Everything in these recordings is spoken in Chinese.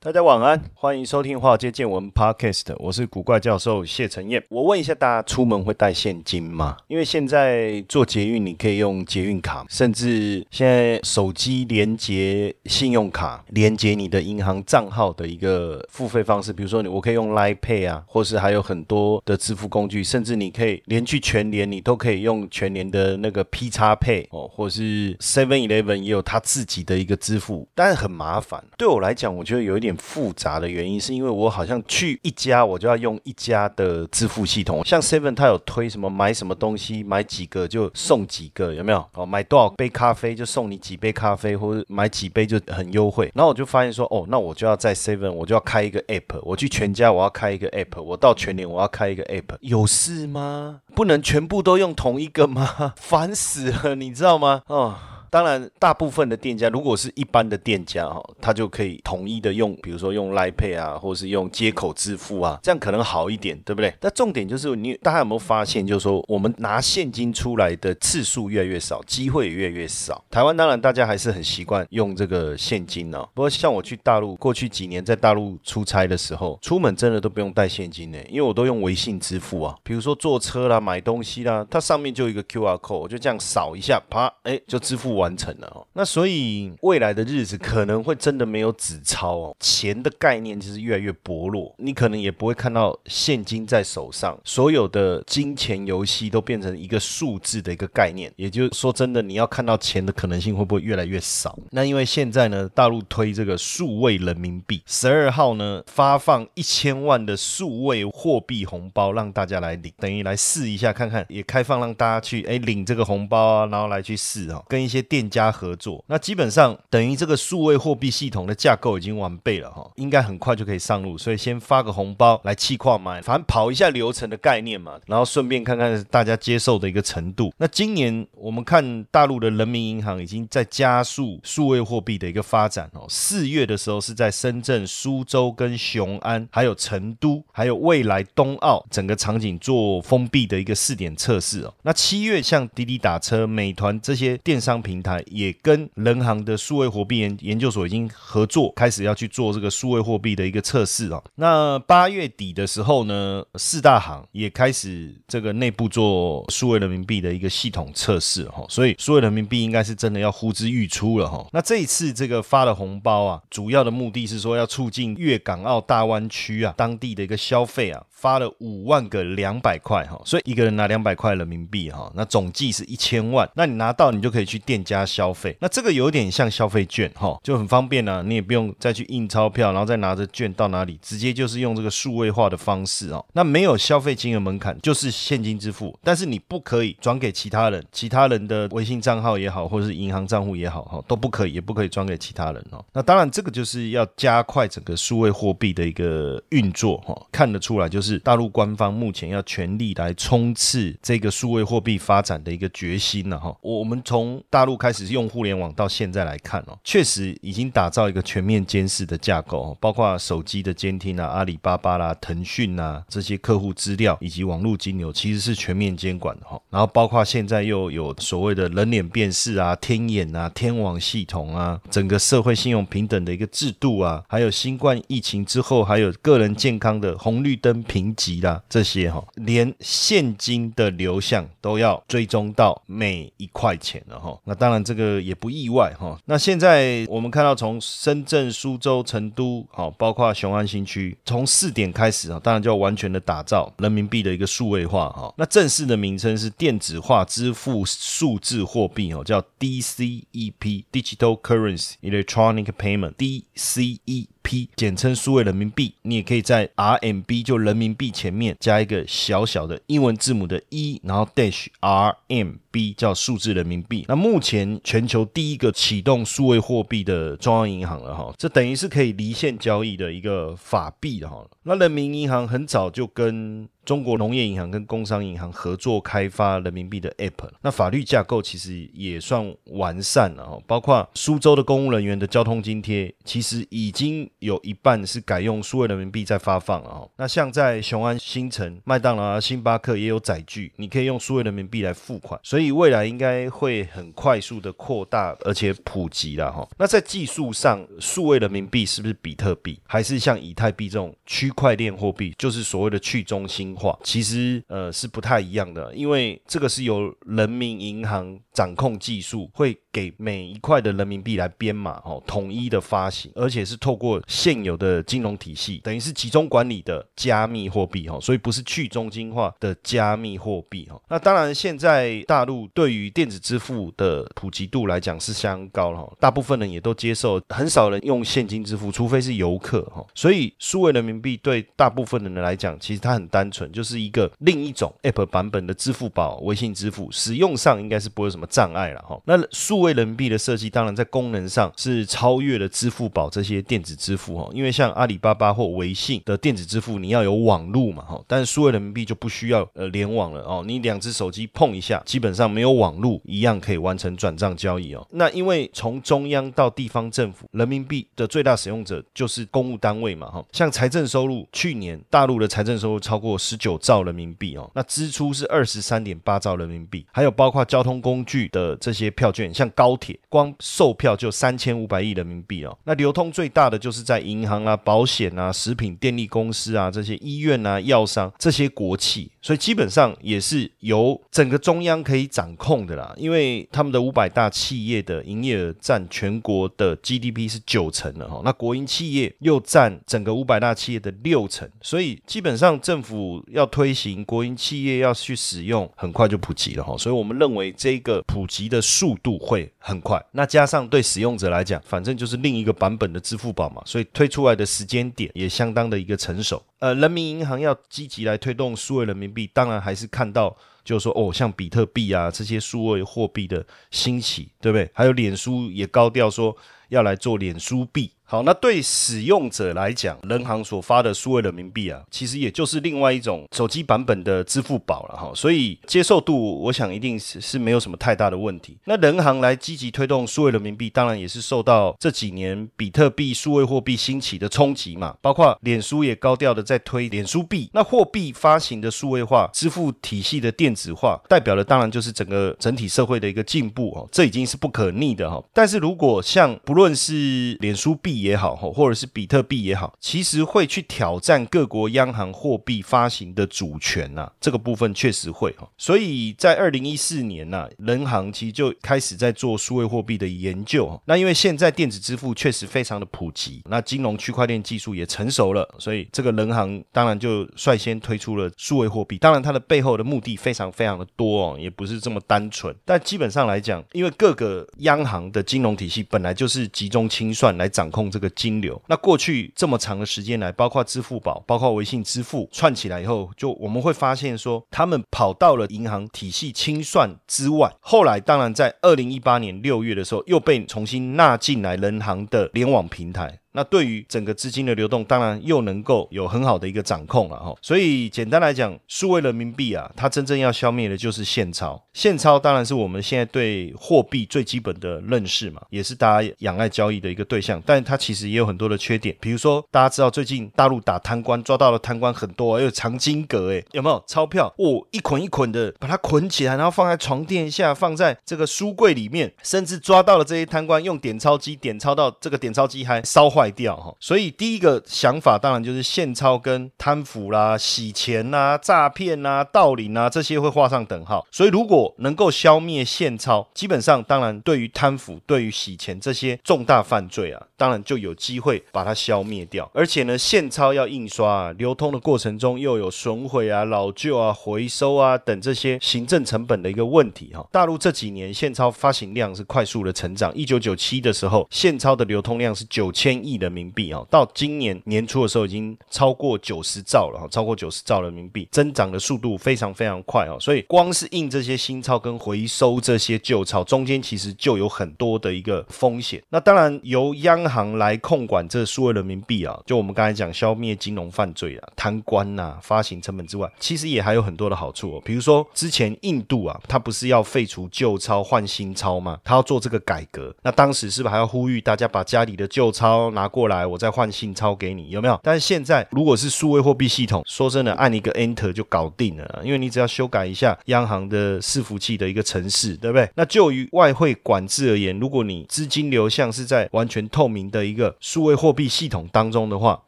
大家晚安，欢迎收听《华尔街见闻》Podcast，我是古怪教授谢承彦。我问一下大家，出门会带现金吗？因为现在做捷运，你可以用捷运卡，甚至现在手机连接信用卡，连接你的银行账号的一个付费方式。比如说，你我可以用 Line Pay 啊，或是还有很多的支付工具，甚至你可以连去全联，你都可以用全联的那个 P 叉 Pay 哦，或是 Seven Eleven 也有它自己的一个支付，但是很麻烦。对我来讲，我觉得有一点。复杂的原因是因为我好像去一家，我就要用一家的支付系统。像 Seven，它有推什么买什么东西，买几个就送几个，有没有？哦，买多少杯咖啡就送你几杯咖啡，或者买几杯就很优惠。然后我就发现说，哦，那我就要在 Seven，我就要开一个 App。我去全家，我要开一个 App。我到全联，我要开一个 App。有事吗？不能全部都用同一个吗？烦死了，你知道吗？哦。当然，大部分的店家如果是一般的店家哈，他就可以统一的用，比如说用 Line Pay 啊，或是用接口支付啊，这样可能好一点，对不对？但重点就是你大家有没有发现，就是说我们拿现金出来的次数越来越少，机会也越来越少。台湾当然大家还是很习惯用这个现金哦，不过像我去大陆过去几年在大陆出差的时候，出门真的都不用带现金呢，因为我都用微信支付啊。比如说坐车啦、买东西啦，它上面就一个 QR code，我就这样扫一下，啪，哎，就支付。完成了哦，那所以未来的日子可能会真的没有纸钞哦，钱的概念其实越来越薄弱，你可能也不会看到现金在手上，所有的金钱游戏都变成一个数字的一个概念，也就是说，真的你要看到钱的可能性会不会越来越少？那因为现在呢，大陆推这个数位人民币，十二号呢发放一千万的数位货币红包，让大家来领，等于来试一下看看，也开放让大家去哎领这个红包啊，然后来去试哦，跟一些。店家合作，那基本上等于这个数位货币系统的架构已经完备了哈，应该很快就可以上路。所以先发个红包来气矿买，反正跑一下流程的概念嘛，然后顺便看看大家接受的一个程度。那今年我们看大陆的人民银行已经在加速数位货币的一个发展哦。四月的时候是在深圳、苏州跟雄安，还有成都，还有未来冬奥整个场景做封闭的一个试点测试哦。那七月像滴滴打车、美团这些电商平平台也跟人行的数位货币研研究所已经合作，开始要去做这个数位货币的一个测试啊。那八月底的时候呢，四大行也开始这个内部做数位人民币的一个系统测试哈。所以数位人民币应该是真的要呼之欲出了哈。那这一次这个发的红包啊，主要的目的是说要促进粤港澳大湾区啊当地的一个消费啊，发了五万个两百块哈。所以一个人拿两百块人民币哈，那总计是一千万。那你拿到你就可以去店。加消费，那这个有点像消费券哈，就很方便呢。你也不用再去印钞票，然后再拿着券到哪里，直接就是用这个数位化的方式哦。那没有消费金额门槛，就是现金支付，但是你不可以转给其他人，其他人的微信账号也好，或者是银行账户也好哈，都不可以，也不可以转给其他人哦。那当然，这个就是要加快整个数位货币的一个运作哈。看得出来，就是大陆官方目前要全力来冲刺这个数位货币发展的一个决心了哈。我们从大陆。开始用互联网到现在来看哦，确实已经打造一个全面监视的架构，包括手机的监听啊、阿里巴巴啦、腾讯啊这些客户资料以及网络金流，其实是全面监管的哈。然后包括现在又有所谓的人脸辨识啊、天眼啊、天网系统啊，整个社会信用平等的一个制度啊，还有新冠疫情之后还有个人健康的红绿灯评级啦这些哈，连现金的流向都要追踪到每一块钱了哈。那当当然这个也不意外哈。那现在我们看到从深圳、苏州、成都，好，包括雄安新区，从试点开始啊，当然就要完全的打造人民币的一个数位化哈。那正式的名称是电子化支付数字货币哦，叫 DCEP（Digital Currency Electronic Payment），DCE。P 简称数位人民币，你也可以在 RMB 就人民币前面加一个小小的英文字母的 E，，然后 dash RMB 叫数字人民币。那目前全球第一个启动数位货币的中央银行了哈，这等于是可以离线交易的一个法币的哈。那人民银行很早就跟中国农业银行跟工商银行合作开发人民币的 App，那法律架构其实也算完善了哈，包括苏州的公务人员的交通津贴，其实已经有一半是改用数位人民币在发放了哈。那像在雄安新城、麦当劳啊、星巴克也有载具，你可以用数位人民币来付款，所以未来应该会很快速的扩大而且普及了哈。那在技术上，数位人民币是不是比特币，还是像以太币这种区块链货币，就是所谓的去中心？话其实呃是不太一样的，因为这个是由人民银行掌控技术，会给每一块的人民币来编码哦，统一的发行，而且是透过现有的金融体系，等于是集中管理的加密货币哈，所以不是去中心化的加密货币哈。那当然，现在大陆对于电子支付的普及度来讲是相当高了哈，大部分人也都接受，很少人用现金支付，除非是游客哈。所以数位人民币对大部分的人来讲，其实它很单纯。就是一个另一种 App 版本的支付宝、微信支付，使用上应该是不会有什么障碍了哈。那数位人民币的设计，当然在功能上是超越了支付宝这些电子支付哈。因为像阿里巴巴或微信的电子支付，你要有网路嘛哈，但是数位人民币就不需要呃联网了哦，你两只手机碰一下，基本上没有网路一样可以完成转账交易哦。那因为从中央到地方政府，人民币的最大使用者就是公务单位嘛哈。像财政收入，去年大陆的财政收入超过十。九兆人民币哦，那支出是二十三点八兆人民币，还有包括交通工具的这些票券，像高铁，光售票就三千五百亿人民币哦。那流通最大的就是在银行啊、保险啊、食品、电力公司啊这些医院啊、药商这些国企，所以基本上也是由整个中央可以掌控的啦。因为他们的五百大企业的营业额占全国的 GDP 是九成了哈，那国营企业又占整个五百大企业的六成，所以基本上政府。要推行国营企业要去使用，很快就普及了哈，所以我们认为这个普及的速度会很快。那加上对使用者来讲，反正就是另一个版本的支付宝嘛，所以推出来的时间点也相当的一个成熟。呃，人民银行要积极来推动数位人民币，当然还是看到就是说哦，像比特币啊这些数位货币的兴起，对不对？还有脸书也高调说要来做脸书币。好，那对使用者来讲，人行所发的数位人民币啊，其实也就是另外一种手机版本的支付宝了哈，所以接受度我想一定是是没有什么太大的问题。那人行来积极推动数位人民币，当然也是受到这几年比特币数位货币兴起的冲击嘛，包括脸书也高调的在推脸书币，那货币发行的数位化，支付体系的电子化，代表的当然就是整个整体社会的一个进步哦，这已经是不可逆的哈。但是如果像不论是脸书币，也好或者是比特币也好，其实会去挑战各国央行货币发行的主权呐，这个部分确实会哈。所以在二零一四年呐，人行其实就开始在做数位货币的研究。那因为现在电子支付确实非常的普及，那金融区块链技术也成熟了，所以这个人行当然就率先推出了数位货币。当然，它的背后的目的非常非常的多哦，也不是这么单纯。但基本上来讲，因为各个央行的金融体系本来就是集中清算来掌控。这个金流，那过去这么长的时间来，包括支付宝、包括微信支付串起来以后，就我们会发现说，他们跑到了银行体系清算之外。后来，当然在二零一八年六月的时候，又被重新纳进来人行的联网平台。那对于整个资金的流动，当然又能够有很好的一个掌控了哈。所以简单来讲，数位人民币啊，它真正要消灭的就是现钞。现钞当然是我们现在对货币最基本的认识嘛，也是大家仰赖交易的一个对象。但它其实也有很多的缺点，比如说大家知道最近大陆打贪官，抓到了贪官很多，还有藏金阁，哎，有没有钞票？哦，一捆一捆的把它捆起来，然后放在床垫下，放在这个书柜里面，甚至抓到了这些贪官用点钞机点钞到这个点钞机还烧坏。坏掉哈。所以第一个想法当然就是现钞跟贪腐啦、洗钱呐、诈骗呐、盗领啊这些会画上等号。所以如果能够消灭现钞，基本上当然对于贪腐、对于洗钱这些重大犯罪啊，当然就有机会把它消灭掉。而且呢，现钞要印刷啊，流通的过程中又有损毁啊、老旧啊、回收啊等这些行政成本的一个问题哈。大陆这几年现钞发行量是快速的成长，一九九七的时候，现钞的流通量是九千亿人民币啊，到今年年初的时候已经超过九十兆了哈，超过九十兆人民币，增长的速度非常非常快哦。所以光是印这些新钞跟回收这些旧钞，中间其实就有很多的一个风险。那当然由央行来控管这数位人民币啊，就我们刚才讲消灭金融犯罪啊、贪官呐、发行成本之外，其实也还有很多的好处哦。比如说之前印度啊，它不是要废除旧钞换新钞吗？它要做这个改革，那当时是不是还要呼吁大家把家里的旧钞拿过来，我再换新钞给你？有没有？但是现在如果是数位货币系统，说真的，按一个 Enter 就搞定了，因为你只要修改一下央行的伺服器的一个程式，对不对？那就于外汇管制而言，如果你资金流向是在完全透明的一个数位货币系统当中的话，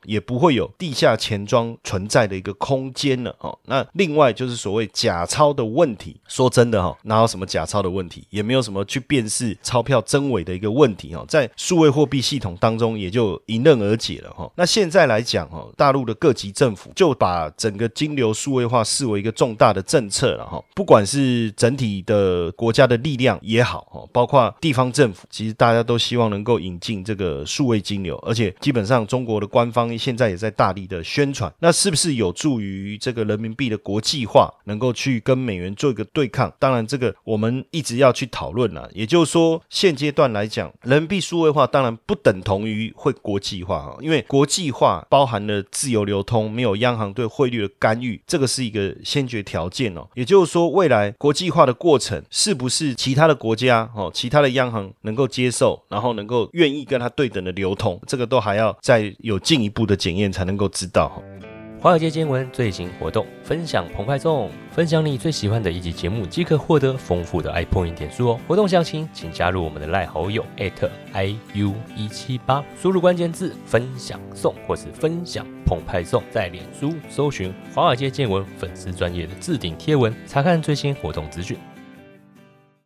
也不会有地下钱庄存在的一个空间了哦。那另外就是所谓假钞的问题，说真的哈，哪有什么假钞的问题，也没有什么去辨识钞票真伪的一个问题哈，在数位货币系统当中也就就迎刃而解了哈。那现在来讲哈，大陆的各级政府就把整个金流数位化视为一个重大的政策了哈，不管是整体的国家的力量也好哈，包括地方政府，其实大家都希望能够引进这个数位金流，而且基本上中国的官方现在也在大力的宣传，那是不是有助于这个人民币的国际化，能够去跟美元做一个对抗？当然，这个我们一直要去讨论了。也就是说，现阶段来讲，人民币数位化当然不等同于会国际化啊，因为国际化包含了自由流通，没有央行对汇率的干预，这个是一个先决条件哦。也就是说，未来国际化的过程是不是其他的国家哦，其他的央行能够接受，然后能够愿意跟它对等的流通，这个都还要再有进一步的检验才能够知道。华尔街见闻最新活动，分享澎湃送，分享你最喜欢的一集节目即可获得丰富的 iPoint 点数哦。活动详情请加入我们的赖好友 @iu 一七八，输入关键字分享送或是分享澎湃送，在脸书搜寻华尔街见闻粉丝专业的置顶贴文，查看最新活动资讯。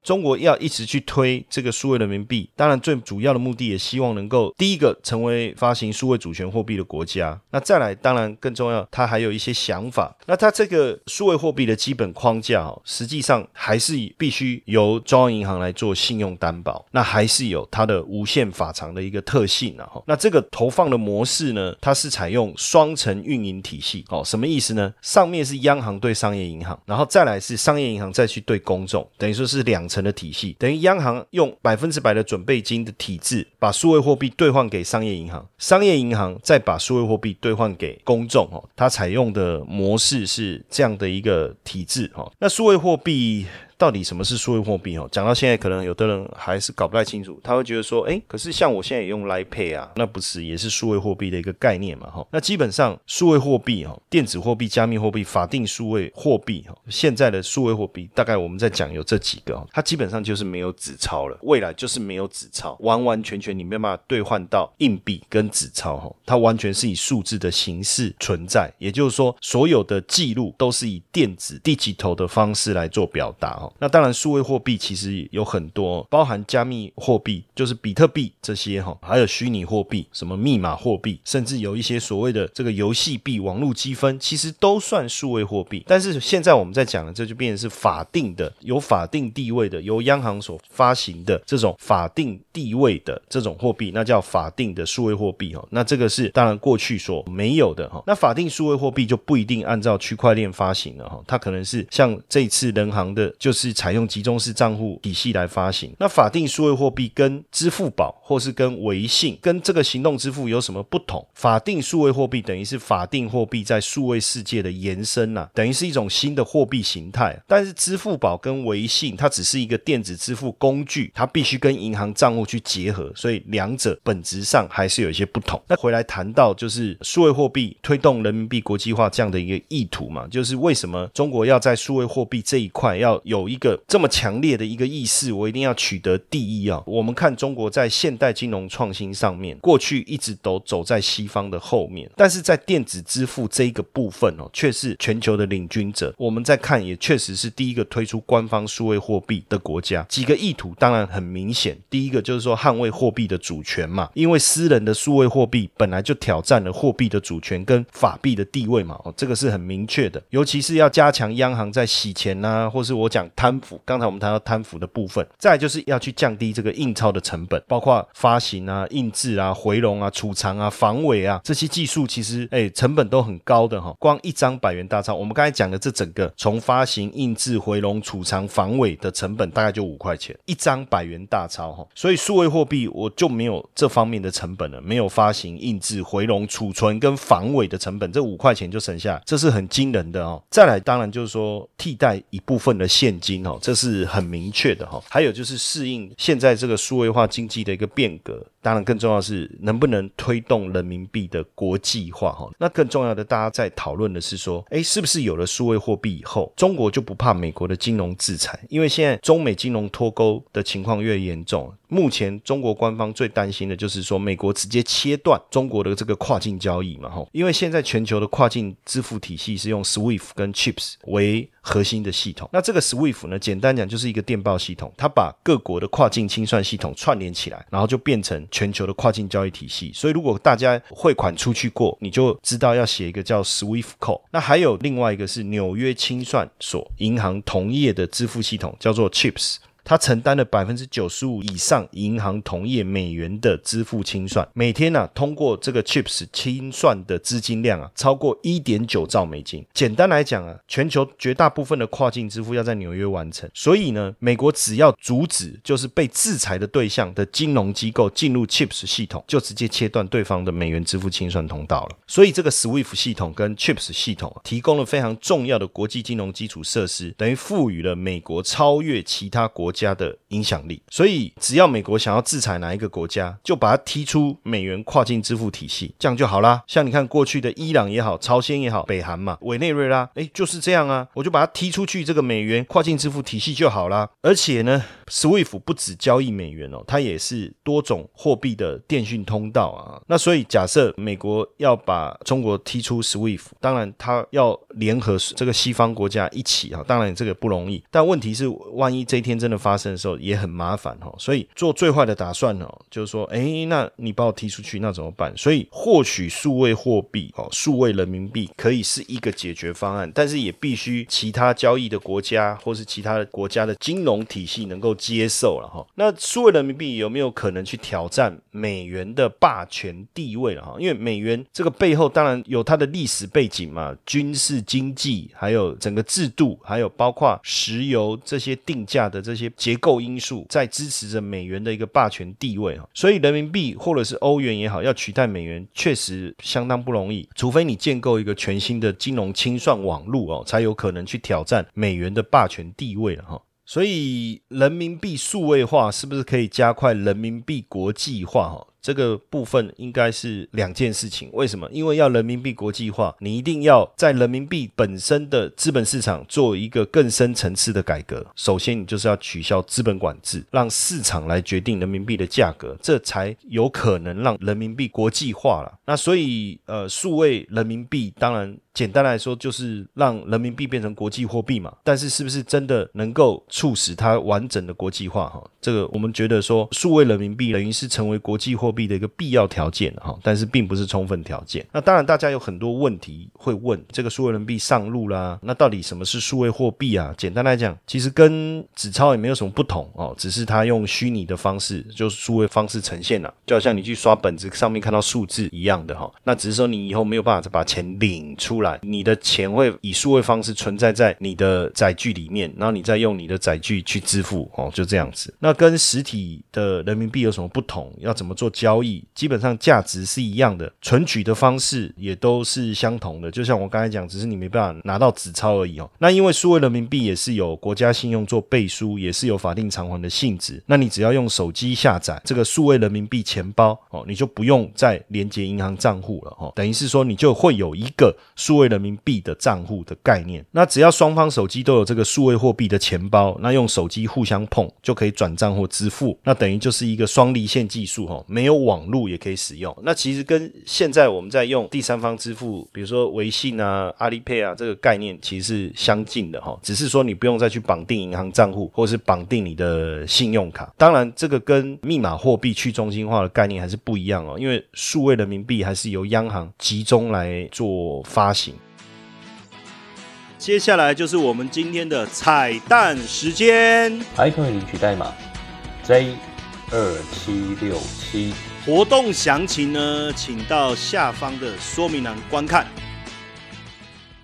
中国要一直去推这个数位人民币，当然最主要的目的也希望能够第一个成为发行数位主权货币的国家。那再来，当然更重要，它还有一些想法。那它这个数位货币的基本框架哦，实际上还是必须由中央银行来做信用担保，那还是有它的无限法偿的一个特性然后，那这个投放的模式呢，它是采用双层运营体系哦，什么意思呢？上面是央行对商业银行，然后再来是商业银行再去对公众，等于说是两。成的体系等于央行用百分之百的准备金的体制，把数位货币兑换给商业银行，商业银行再把数位货币兑换给公众哦，它采用的模式是这样的一个体制哦。那数位货币。到底什么是数位货币？哦，讲到现在，可能有的人还是搞不太清楚。他会觉得说，哎，可是像我现在也用 l i p a y 啊，那不是也是数位货币的一个概念嘛？哈，那基本上数位货币哈，电子货币、加密货币、法定数位货币哈，现在的数位货币大概我们在讲有这几个，它基本上就是没有纸钞了，未来就是没有纸钞，完完全全你没办法兑换到硬币跟纸钞哈，它完全是以数字的形式存在，也就是说，所有的记录都是以电子低级头的方式来做表达哈。那当然，数位货币其实有很多，包含加密货币，就是比特币这些哈，还有虚拟货币，什么密码货币，甚至有一些所谓的这个游戏币、网络积分，其实都算数位货币。但是现在我们在讲的，这就变成是法定的、有法定地位的、由央行所发行的这种法定地位的这种货币，那叫法定的数位货币哈。那这个是当然过去所没有的哈。那法定数位货币就不一定按照区块链发行了哈，它可能是像这次人行的，就是。采用集中式账户体系来发行。那法定数位货币跟支付宝或是跟微信跟这个行动支付有什么不同？法定数位货币等于是法定货币在数位世界的延伸呐，等于是一种新的货币形态。但是支付宝跟微信它只是一个电子支付工具，它必须跟银行账户去结合，所以两者本质上还是有一些不同。那回来谈到就是数位货币推动人民币国际化这样的一个意图嘛，就是为什么中国要在数位货币这一块要有有一个这么强烈的一个意识，我一定要取得第一啊。我们看中国在现代金融创新上面，过去一直都走在西方的后面，但是在电子支付这一个部分哦，却是全球的领军者。我们在看，也确实是第一个推出官方数位货币的国家。几个意图当然很明显，第一个就是说捍卫货币的主权嘛，因为私人的数位货币本来就挑战了货币的主权跟法币的地位嘛，哦，这个是很明确的。尤其是要加强央行在洗钱呐，或是我讲贪腐，刚才我们谈到贪腐的部分，再就是要去降低这个印钞的成本，包括发行啊、印制啊、回笼啊、储藏啊、防伪啊这些技术，其实哎成本都很高的哈。光一张百元大钞，我们刚才讲的这整个从发行、印制、回笼、储藏、防伪的成本大概就五块钱一张百元大钞哈。所以数位货币我就没有这方面的成本了，没有发行、印制、回笼、储存跟防伪的成本，这五块钱就省下，这是很惊人的哦。再来，当然就是说替代一部分的现金哦，这是很明确的哈。还有就是适应现在这个数位化经济的一个变革。当然，更重要是能不能推动人民币的国际化哈？那更重要的，大家在讨论的是说，哎，是不是有了数位货币以后，中国就不怕美国的金融制裁？因为现在中美金融脱钩的情况越严重，目前中国官方最担心的就是说，美国直接切断中国的这个跨境交易嘛哈？因为现在全球的跨境支付体系是用 SWIFT 跟 CHIPS 为核心的系统。那这个 SWIFT 呢，简单讲就是一个电报系统，它把各国的跨境清算系统串联起来，然后就变成。全球的跨境交易体系，所以如果大家汇款出去过，你就知道要写一个叫 SWIFT code。那还有另外一个是纽约清算所银行同业的支付系统，叫做 CHIPS。它承担了百分之九十五以上银行同业美元的支付清算，每天呢通过这个 Chips 清算的资金量啊超过一点九兆美金。简单来讲啊，全球绝大部分的跨境支付要在纽约完成，所以呢，美国只要阻止就是被制裁的对象的金融机构进入 Chips 系统，就直接切断对方的美元支付清算通道了。所以这个 SWIFT 系统跟 Chips 系统啊提供了非常重要的国际金融基础设施，等于赋予了美国超越其他国。家的影响力，所以只要美国想要制裁哪一个国家，就把它踢出美元跨境支付体系，这样就好啦。像你看过去的伊朗也好，朝鲜也好，北韩嘛，委内瑞拉，哎，就是这样啊，我就把它踢出去这个美元跨境支付体系就好啦。而且呢，SWIFT 不止交易美元哦，它也是多种货币的电讯通道啊。那所以假设美国要把中国踢出 SWIFT，当然它要联合这个西方国家一起啊，当然这个不容易。但问题是，万一这一天真的发生的时候也很麻烦哈，所以做最坏的打算哦，就是说，哎，那你把我踢出去，那怎么办？所以获取数位货币哦，数位人民币可以是一个解决方案，但是也必须其他交易的国家或是其他的国家的金融体系能够接受了哈。那数位人民币有没有可能去挑战美元的霸权地位了哈？因为美元这个背后当然有它的历史背景嘛，军事经济，还有整个制度，还有包括石油这些定价的这些。结构因素在支持着美元的一个霸权地位哈，所以人民币或者是欧元也好，要取代美元确实相当不容易，除非你建构一个全新的金融清算网络哦，才有可能去挑战美元的霸权地位了哈。所以人民币数位化是不是可以加快人民币国际化哈？这个部分应该是两件事情，为什么？因为要人民币国际化，你一定要在人民币本身的资本市场做一个更深层次的改革。首先，你就是要取消资本管制，让市场来决定人民币的价格，这才有可能让人民币国际化了。那所以，呃，数位人民币当然简单来说就是让人民币变成国际货币嘛。但是，是不是真的能够促使它完整的国际化？哈，这个我们觉得说，数位人民币等于是成为国际货。币的一个必要条件哈，但是并不是充分条件。那当然，大家有很多问题会问：这个数位人民币上路啦，那到底什么是数位货币啊？简单来讲，其实跟纸钞也没有什么不同哦，只是它用虚拟的方式，就是数位方式呈现了，就好像你去刷本子上面看到数字一样的哈。那只是说你以后没有办法再把钱领出来，你的钱会以数位方式存在在你的载具里面，然后你再用你的载具去支付哦，就这样子。那跟实体的人民币有什么不同？要怎么做交易？基本上价值是一样的，存取的方式也都是相同的。就像我刚才讲，只是你没办法拿到纸钞而已哦。那因为数位人民币也是有国家信用做背书，也是有法定偿还的性质。那你只要用手机下载这个数位人民币钱包哦，你就不用再连接银行账户了哦。等于是说，你就会有一个数位人民币的账户的概念。那只要双方手机都有这个数位货币的钱包，那用手机互相碰就可以转账或支付。那等于就是一个双离线技术哈，没有网络也可以使用。那其实跟现在我们在用第三方支付，比如说微信啊、阿里 Pay 啊，这个概念其实是相近的哈。只是说你不用再去绑定银行账户，或者是绑定你的信用卡。当然，这个跟密码货币去中心化的概念还是不一样哦，因为数位人民币还是由央行集中来做发行。接下来就是我们今天的彩蛋时间，还可以领取代码 J 二七六七。活动详情呢，请到下方的说明栏观看。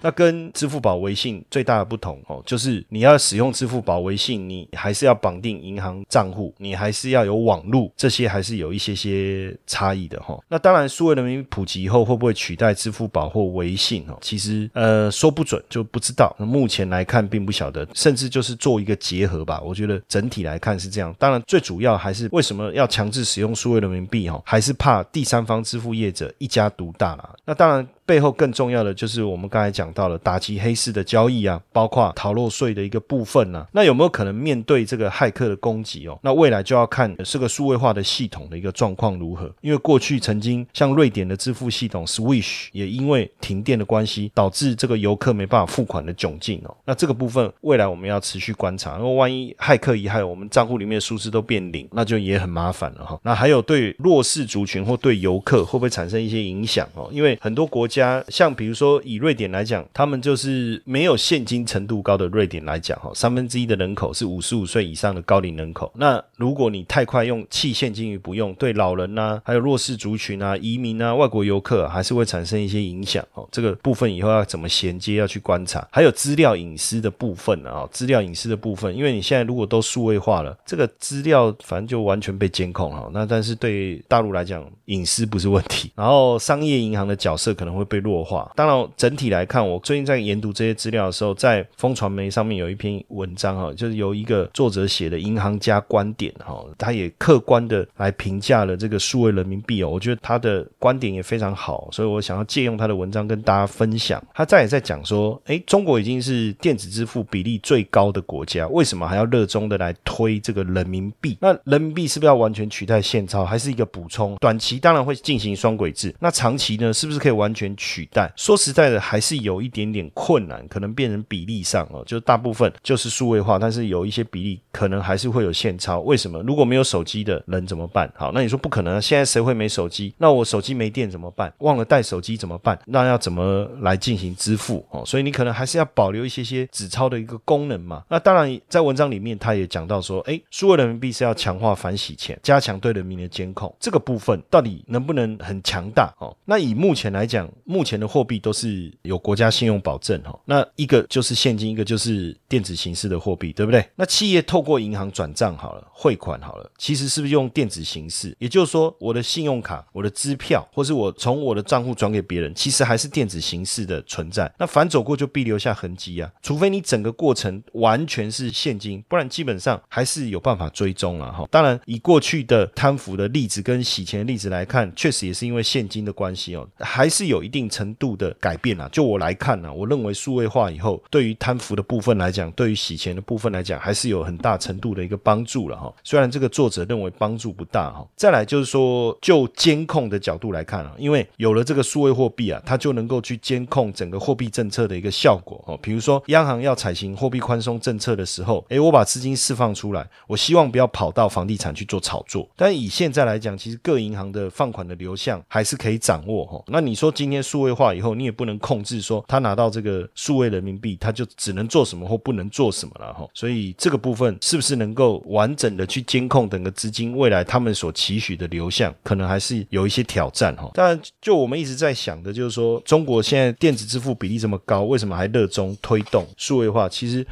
那跟支付宝、微信最大的不同哦，就是你要使用支付宝、微信，你还是要绑定银行账户，你还是要有网络，这些还是有一些些差异的哈。那当然，数位人民币普及以后，会不会取代支付宝或微信哦？其实呃说不准，就不知道。目前来看，并不晓得，甚至就是做一个结合吧。我觉得整体来看是这样。当然，最主要还是为什么要强制使用数位人民币哈？还是怕第三方支付业者一家独大啦。那当然。背后更重要的就是我们刚才讲到了打击黑市的交易啊，包括逃漏税的一个部分呢。那有没有可能面对这个骇客的攻击哦？那未来就要看这个数位化的系统的一个状况如何。因为过去曾经像瑞典的支付系统 Swish 也因为停电的关系，导致这个游客没办法付款的窘境哦。那这个部分未来我们要持续观察，因为万一骇客一害，我们账户里面的数字都变零，那就也很麻烦了哈。那还有对弱势族群或对游客会不会产生一些影响哦？因为很多国家。家像比如说以瑞典来讲，他们就是没有现金程度高的瑞典来讲，哈，三分之一的人口是五十五岁以上的高龄人口。那如果你太快用弃现金于不用，对老人呐，还有弱势族群啊、移民啊、外国游客，还是会产生一些影响。哦，这个部分以后要怎么衔接，要去观察。还有资料隐私的部分啊，资料隐私的部分，因为你现在如果都数位化了，这个资料反正就完全被监控了。那但是对大陆来讲，隐私不是问题。然后商业银行的角色可能会。被弱化。当然，整体来看，我最近在研读这些资料的时候，在风传媒上面有一篇文章哈，就是由一个作者写的银行家观点哈，他也客观的来评价了这个数位人民币哦。我觉得他的观点也非常好，所以我想要借用他的文章跟大家分享。他再也在讲说，哎，中国已经是电子支付比例最高的国家，为什么还要热衷的来推这个人民币？那人民币是不是要完全取代现钞，还是一个补充？短期当然会进行双轨制，那长期呢，是不是可以完全？取代说实在的，还是有一点点困难，可能变成比例上哦，就大部分就是数位化，但是有一些比例可能还是会有现钞。为什么？如果没有手机的人怎么办？好，那你说不可能，现在谁会没手机？那我手机没电怎么办？忘了带手机怎么办？那要怎么来进行支付？哦，所以你可能还是要保留一些些纸钞的一个功能嘛。那当然，在文章里面他也讲到说，哎，数位人民币是要强化反洗钱，加强对人民的监控，这个部分到底能不能很强大？哦，那以目前来讲。目前的货币都是有国家信用保证哈，那一个就是现金，一个就是电子形式的货币，对不对？那企业透过银行转账好了会，汇款好了，其实是不是用电子形式？也就是说，我的信用卡、我的支票，或是我从我的账户转给别人，其实还是电子形式的存在。那反走过就必留下痕迹啊，除非你整个过程完全是现金，不然基本上还是有办法追踪了哈。当然，以过去的贪腐的例子跟洗钱的例子来看，确实也是因为现金的关系哦，还是有一定。程度的改变啊，就我来看呢，我认为数位化以后，对于贪腐的部分来讲，对于洗钱的部分来讲，还是有很大程度的一个帮助了哈。虽然这个作者认为帮助不大哈。再来就是说，就监控的角度来看啊，因为有了这个数位货币啊，它就能够去监控整个货币政策的一个效果哦。比如说，央行要采行货币宽松政策的时候，诶，我把资金释放出来，我希望不要跑到房地产去做炒作。但以现在来讲，其实各银行的放款的流向还是可以掌握哈。那你说今天。数位化以后，你也不能控制说他拿到这个数位人民币，他就只能做什么或不能做什么了哈。所以这个部分是不是能够完整去监控整个资金未来他们所期许的流向，可能还是有一些挑战哈。当然，就我们一直在想的，就是说中国现在电子支付比例这么高，为什么还热衷推动数位化？其实。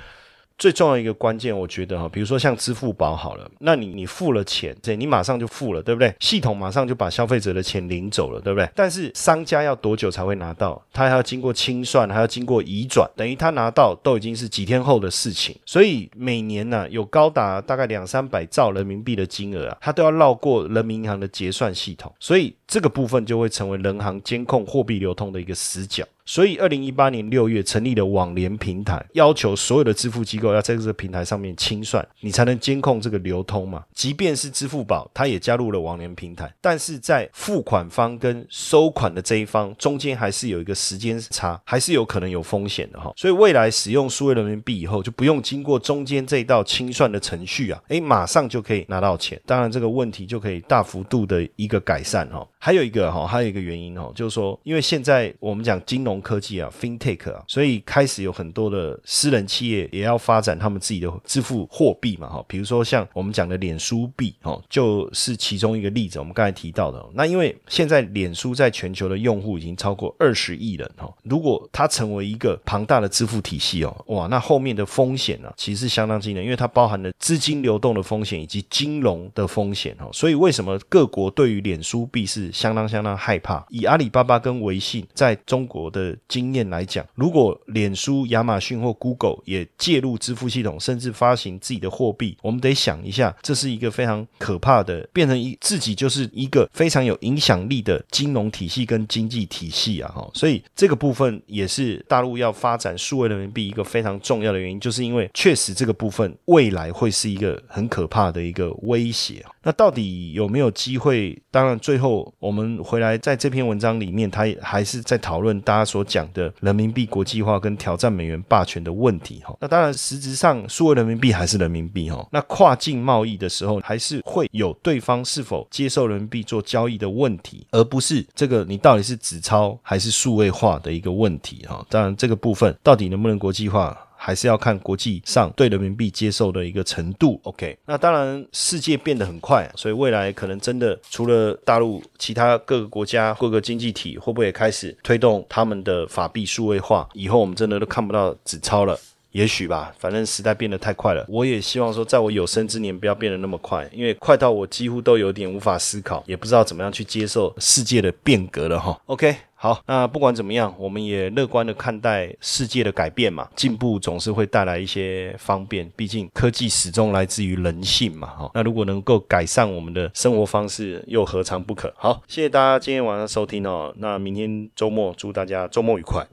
最重要一个关键，我觉得哈，比如说像支付宝好了，那你你付了钱，这你马上就付了，对不对？系统马上就把消费者的钱领走了，对不对？但是商家要多久才会拿到？他还要经过清算，还要经过移转，等于他拿到都已经是几天后的事情。所以每年呢，有高达大概两三百兆人民币的金额啊，它都要绕过人民银行的结算系统，所以这个部分就会成为人行监控货币流通的一个死角。所以，二零一八年六月成立了网联平台，要求所有的支付机构要在这个平台上面清算，你才能监控这个流通嘛。即便是支付宝，它也加入了网联平台，但是在付款方跟收款的这一方中间，还是有一个时间差，还是有可能有风险的哈。所以，未来使用数位人民币以后，就不用经过中间这一道清算的程序啊，诶，马上就可以拿到钱。当然，这个问题就可以大幅度的一个改善哈。还有一个哈，还有一个原因哦，就是说，因为现在我们讲金融科技啊，FinTech 啊，所以开始有很多的私人企业也要发展他们自己的支付货币嘛，哈，比如说像我们讲的脸书币，哦，就是其中一个例子。我们刚才提到的，那因为现在脸书在全球的用户已经超过二十亿人，哈，如果它成为一个庞大的支付体系哦，哇，那后面的风险呢，其实是相当惊人，因为它包含了资金流动的风险以及金融的风险，哦，所以为什么各国对于脸书币是相当相当害怕。以阿里巴巴跟微信在中国的经验来讲，如果脸书、亚马逊或 Google 也介入支付系统，甚至发行自己的货币，我们得想一下，这是一个非常可怕的，变成一自己就是一个非常有影响力的金融体系跟经济体系啊！哈，所以这个部分也是大陆要发展数位人民币一个非常重要的原因，就是因为确实这个部分未来会是一个很可怕的一个威胁。那到底有没有机会？当然，最后我们回来在这篇文章里面，他还是在讨论大家所讲的人民币国际化跟挑战美元霸权的问题哈。那当然，实质上数位人民币还是人民币哈。那跨境贸易的时候，还是会有对方是否接受人民币做交易的问题，而不是这个你到底是纸钞还是数位化的一个问题哈。当然，这个部分到底能不能国际化？还是要看国际上对人民币接受的一个程度。OK，那当然世界变得很快，所以未来可能真的除了大陆，其他各个国家、各个经济体会不会也开始推动他们的法币数位化？以后我们真的都看不到纸钞了。也许吧，反正时代变得太快了。我也希望说，在我有生之年不要变得那么快，因为快到我几乎都有点无法思考，也不知道怎么样去接受世界的变革了哈。OK，好，那不管怎么样，我们也乐观的看待世界的改变嘛。进步总是会带来一些方便，毕竟科技始终来自于人性嘛。哈，那如果能够改善我们的生活方式，又何尝不可？好，谢谢大家今天晚上收听哦。那明天周末，祝大家周末愉快。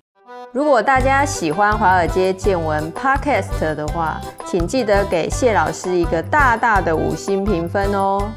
如果大家喜欢《华尔街见闻》Podcast 的话，请记得给谢老师一个大大的五星评分哦。